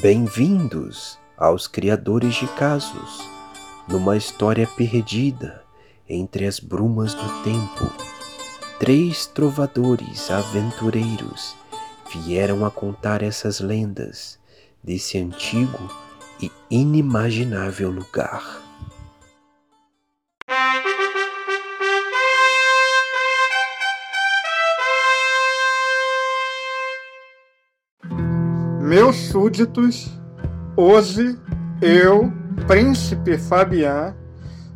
Bem-vindos aos criadores de casos, numa história perdida entre as brumas do tempo. Três trovadores aventureiros vieram a contar essas lendas desse antigo e inimaginável lugar. Meus súditos, hoje eu, príncipe Fabian,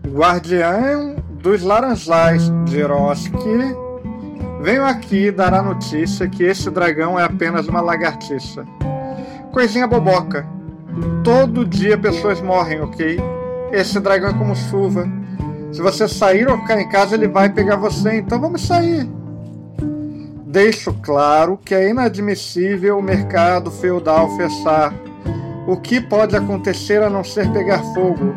guardião dos laranjais de Eroski, venho aqui dar a notícia que esse dragão é apenas uma lagartixa. Coisinha boboca. Todo dia pessoas morrem, ok? Esse dragão é como chuva. Se você sair ou ficar em casa, ele vai pegar você, então vamos sair deixo claro que é inadmissível o mercado feudal fechar. O que pode acontecer a não ser pegar fogo?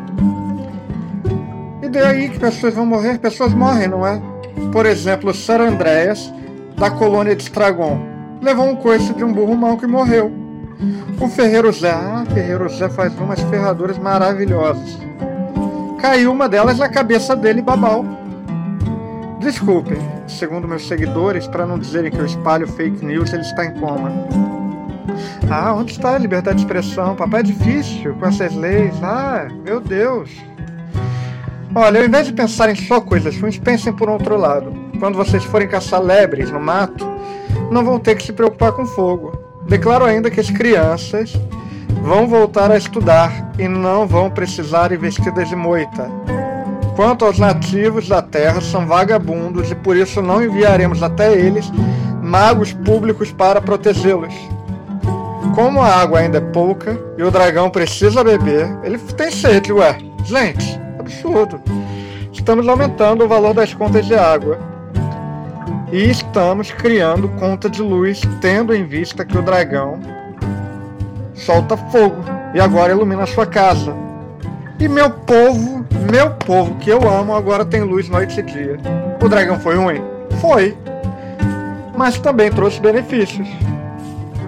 E daí que pessoas vão morrer? Pessoas morrem, não é? Por exemplo, Sir Andreas, da colônia de Estragon, levou um coice de um burro manco e morreu. O Ferreiro Zé, ah, Ferreiro Zé faz umas ferraduras maravilhosas. Caiu uma delas na cabeça dele, babau. Desculpem, segundo meus seguidores, para não dizerem que eu espalho fake news, ele está em coma. Ah, onde está a liberdade de expressão? Papai é difícil com essas leis. Ah, meu Deus. Olha, ao invés de pensarem só coisas ruins, pensem por outro lado. Quando vocês forem caçar lebres no mato, não vão ter que se preocupar com fogo. Declaro ainda que as crianças vão voltar a estudar e não vão precisar ir vestidas de moita. Quanto aos nativos da terra, são vagabundos e por isso não enviaremos até eles magos públicos para protegê-los. Como a água ainda é pouca e o dragão precisa beber, ele tem sede, ué. Gente, absurdo. Estamos aumentando o valor das contas de água. E estamos criando conta de luz, tendo em vista que o dragão solta fogo e agora ilumina a sua casa. E meu povo, meu povo que eu amo, agora tem luz noite e dia. O dragão foi ruim? Foi. Mas também trouxe benefícios,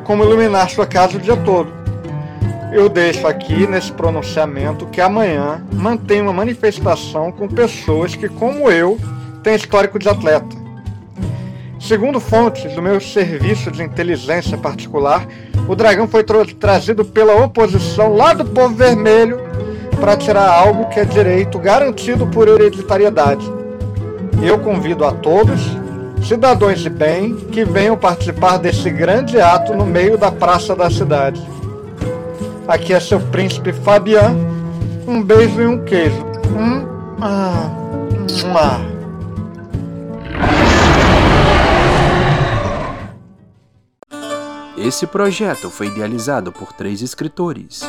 como iluminar sua casa o dia todo. Eu deixo aqui nesse pronunciamento que amanhã mantém uma manifestação com pessoas que, como eu, têm histórico de atleta. Segundo fontes do meu serviço de inteligência particular, o dragão foi tra trazido pela oposição lá do povo vermelho para tirar algo que é direito garantido por hereditariedade. Eu convido a todos, cidadãos de bem, que venham participar desse grande ato no meio da praça da cidade. Aqui é seu príncipe Fabian. Um beijo e um queijo. Hum, ah, ah. Esse projeto foi idealizado por três escritores.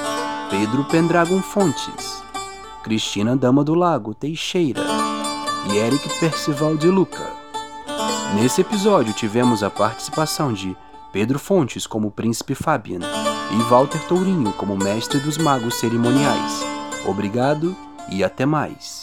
Pedro Pendragon Fontes, Cristina Dama do Lago Teixeira e Eric Percival de Luca. Nesse episódio tivemos a participação de Pedro Fontes como Príncipe Fabian e Walter Tourinho como Mestre dos Magos Cerimoniais. Obrigado e até mais.